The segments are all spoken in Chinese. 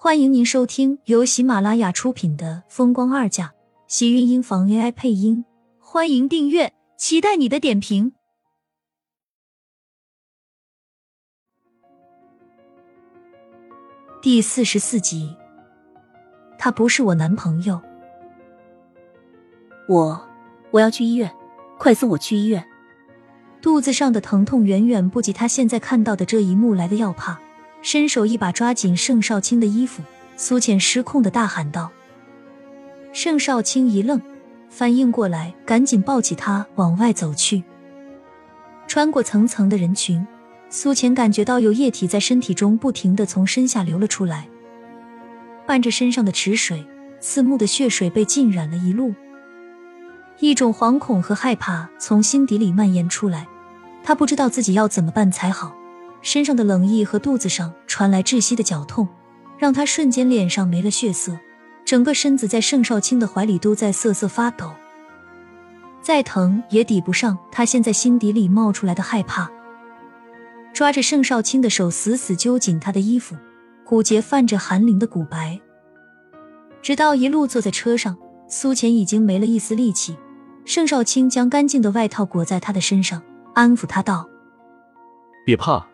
欢迎您收听由喜马拉雅出品的《风光二嫁》，喜运音房 AI 配音。欢迎订阅，期待你的点评。第四十四集，他不是我男朋友。我我要去医院，快送我去医院。肚子上的疼痛远远不及他现在看到的这一幕来的要怕。伸手一把抓紧盛少卿的衣服，苏浅失控的大喊道：“盛少卿一愣，反应过来，赶紧抱起他往外走去。穿过层层的人群，苏浅感觉到有液体在身体中不停的从身下流了出来，伴着身上的池水，刺目的血水被浸染了一路。一种惶恐和害怕从心底里蔓延出来，他不知道自己要怎么办才好。身上的冷意和肚子上传来窒息的绞痛，让他瞬间脸上没了血色，整个身子在盛少卿的怀里都在瑟瑟发抖。再疼也抵不上他现在心底里冒出来的害怕。抓着盛少卿的手，死死揪紧他的衣服，骨节泛着寒灵的骨白。直到一路坐在车上，苏浅已经没了一丝力气。盛少卿将干净的外套裹在他的身上，安抚他道：“别怕。”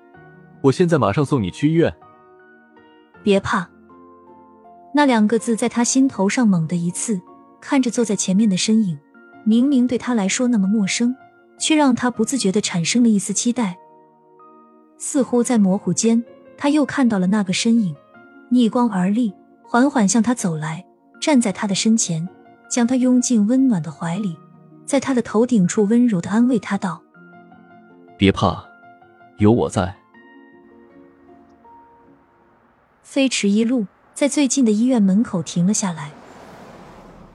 我现在马上送你去医院。别怕，那两个字在他心头上猛地一刺。看着坐在前面的身影，明明对他来说那么陌生，却让他不自觉的产生了一丝期待。似乎在模糊间，他又看到了那个身影，逆光而立，缓缓向他走来，站在他的身前，将他拥进温暖的怀里，在他的头顶处温柔的安慰他道：“别怕，有我在。”飞驰一路，在最近的医院门口停了下来。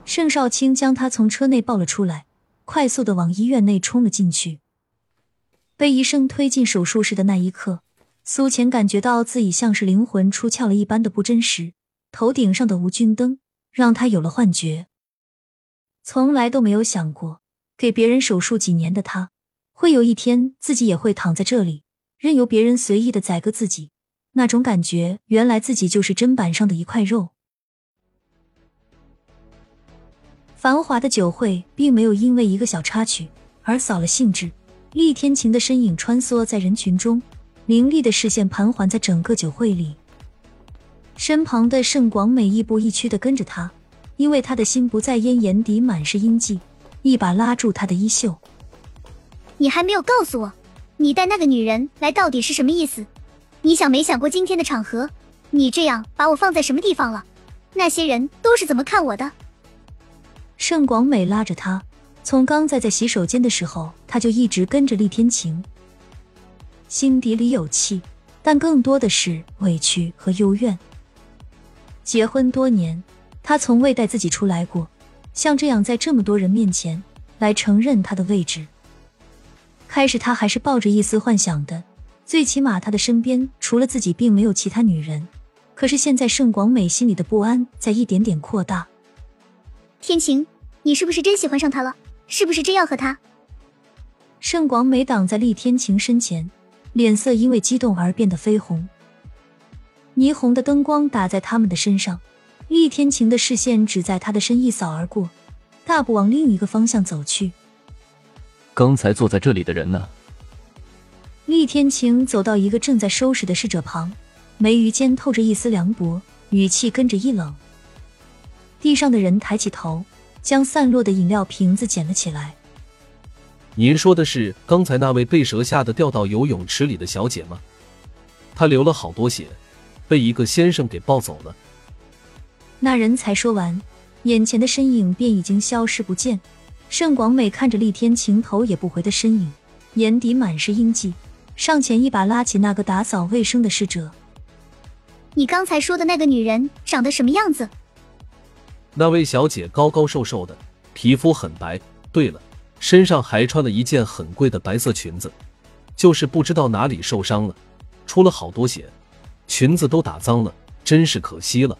盛少卿将他从车内抱了出来，快速的往医院内冲了进去。被医生推进手术室的那一刻，苏浅感觉到自己像是灵魂出窍了一般的不真实。头顶上的无菌灯让他有了幻觉。从来都没有想过，给别人手术几年的他，会有一天自己也会躺在这里，任由别人随意的宰割自己。那种感觉，原来自己就是砧板上的一块肉。繁华的酒会并没有因为一个小插曲而扫了兴致。厉天晴的身影穿梭在人群中，凌厉的视线盘桓在整个酒会里。身旁的盛广美亦步亦趋的跟着他，因为他的心不在焉，眼底满是阴迹，一把拉住他的衣袖：“你还没有告诉我，你带那个女人来到底是什么意思？”你想没想过今天的场合？你这样把我放在什么地方了？那些人都是怎么看我的？盛广美拉着他，从刚在在洗手间的时候，他就一直跟着厉天晴，心底里有气，但更多的是委屈和幽怨。结婚多年，他从未带自己出来过，像这样在这么多人面前来承认他的位置。开始他还是抱着一丝幻想的。最起码他的身边除了自己，并没有其他女人。可是现在盛广美心里的不安在一点点扩大。天晴，你是不是真喜欢上他了？是不是真要和他？盛广美挡在厉天晴身前，脸色因为激动而变得绯红。霓虹的灯光打在他们的身上，厉天晴的视线只在他的身一扫而过，大步往另一个方向走去。刚才坐在这里的人呢？厉天晴走到一个正在收拾的侍者旁，眉宇间透着一丝凉薄，语气跟着一冷。地上的人抬起头，将散落的饮料瓶子捡了起来。您说的是刚才那位被蛇吓得掉到游泳池里的小姐吗？她流了好多血，被一个先生给抱走了。那人才说完，眼前的身影便已经消失不见。盛广美看着厉天晴头也不回的身影，眼底满是阴迹。上前一把拉起那个打扫卫生的侍者。你刚才说的那个女人长得什么样子？那位小姐高高瘦瘦的，皮肤很白。对了，身上还穿了一件很贵的白色裙子，就是不知道哪里受伤了，出了好多血，裙子都打脏了，真是可惜了。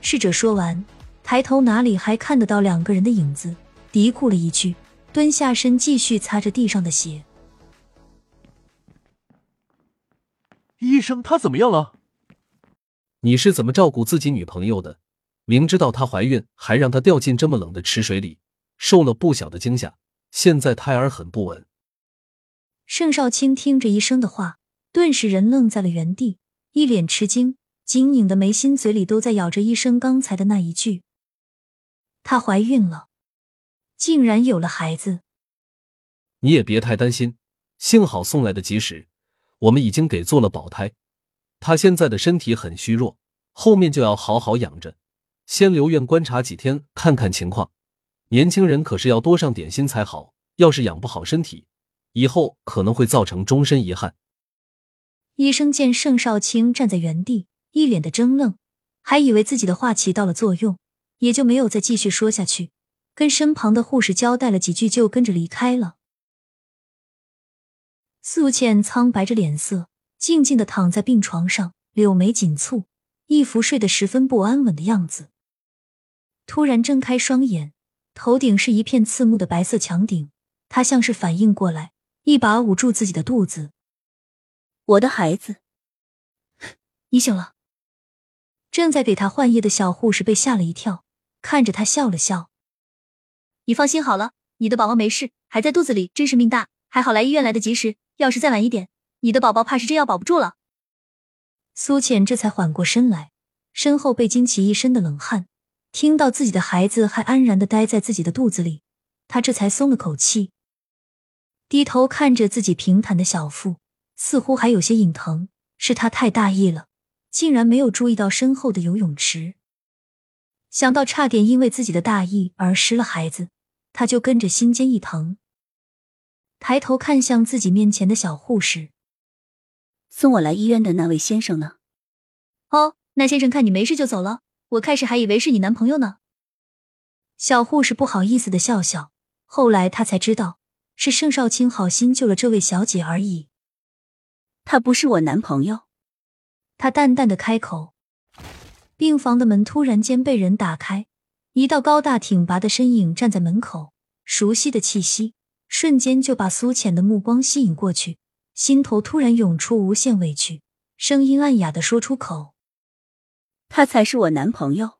侍者说完，抬头哪里还看得到两个人的影子，嘀咕了一句，蹲下身继续擦着地上的血。医生，她怎么样了？你是怎么照顾自己女朋友的？明知道她怀孕，还让她掉进这么冷的池水里，受了不小的惊吓。现在胎儿很不稳。盛少卿听着医生的话，顿时人愣在了原地，一脸吃惊，紧拧的眉心嘴里都在咬着医生刚才的那一句：“她怀孕了，竟然有了孩子。”你也别太担心，幸好送来的及时，我们已经给做了保胎。他现在的身体很虚弱，后面就要好好养着，先留院观察几天，看看情况。年轻人可是要多上点心才好，要是养不好身体，以后可能会造成终身遗憾。医生见盛少卿站在原地，一脸的怔愣，还以为自己的话起到了作用，也就没有再继续说下去，跟身旁的护士交代了几句，就跟着离开了。素倩苍白着脸色，静静的躺在病床上，柳眉紧蹙，一副睡得十分不安稳的样子。突然睁开双眼。头顶是一片刺目的白色墙顶，他像是反应过来，一把捂住自己的肚子。我的孩子，你醒了。正在给他换液的小护士被吓了一跳，看着他笑了笑。你放心好了，你的宝宝没事，还在肚子里，真是命大，还好来医院来得及时。要是再晚一点，你的宝宝怕是真要保不住了。苏浅这才缓过身来，身后被惊起一身的冷汗。听到自己的孩子还安然的待在自己的肚子里，她这才松了口气，低头看着自己平坦的小腹，似乎还有些隐疼。是她太大意了，竟然没有注意到身后的游泳池。想到差点因为自己的大意而失了孩子，他就跟着心尖一疼，抬头看向自己面前的小护士：“送我来医院的那位先生呢？”“哦，那先生看你没事就走了。”我开始还以为是你男朋友呢。小护士不好意思的笑笑，后来她才知道是盛少卿好心救了这位小姐而已。他不是我男朋友。他淡淡的开口。病房的门突然间被人打开，一道高大挺拔的身影站在门口，熟悉的气息瞬间就把苏浅的目光吸引过去，心头突然涌出无限委屈，声音暗哑的说出口。他才是我男朋友。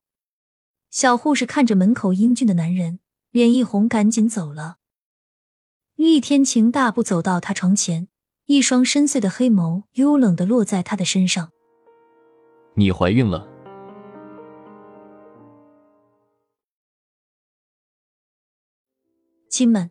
小护士看着门口英俊的男人，脸一红，赶紧走了。厉天晴大步走到他床前，一双深邃的黑眸幽冷的落在他的身上。你怀孕了，亲们，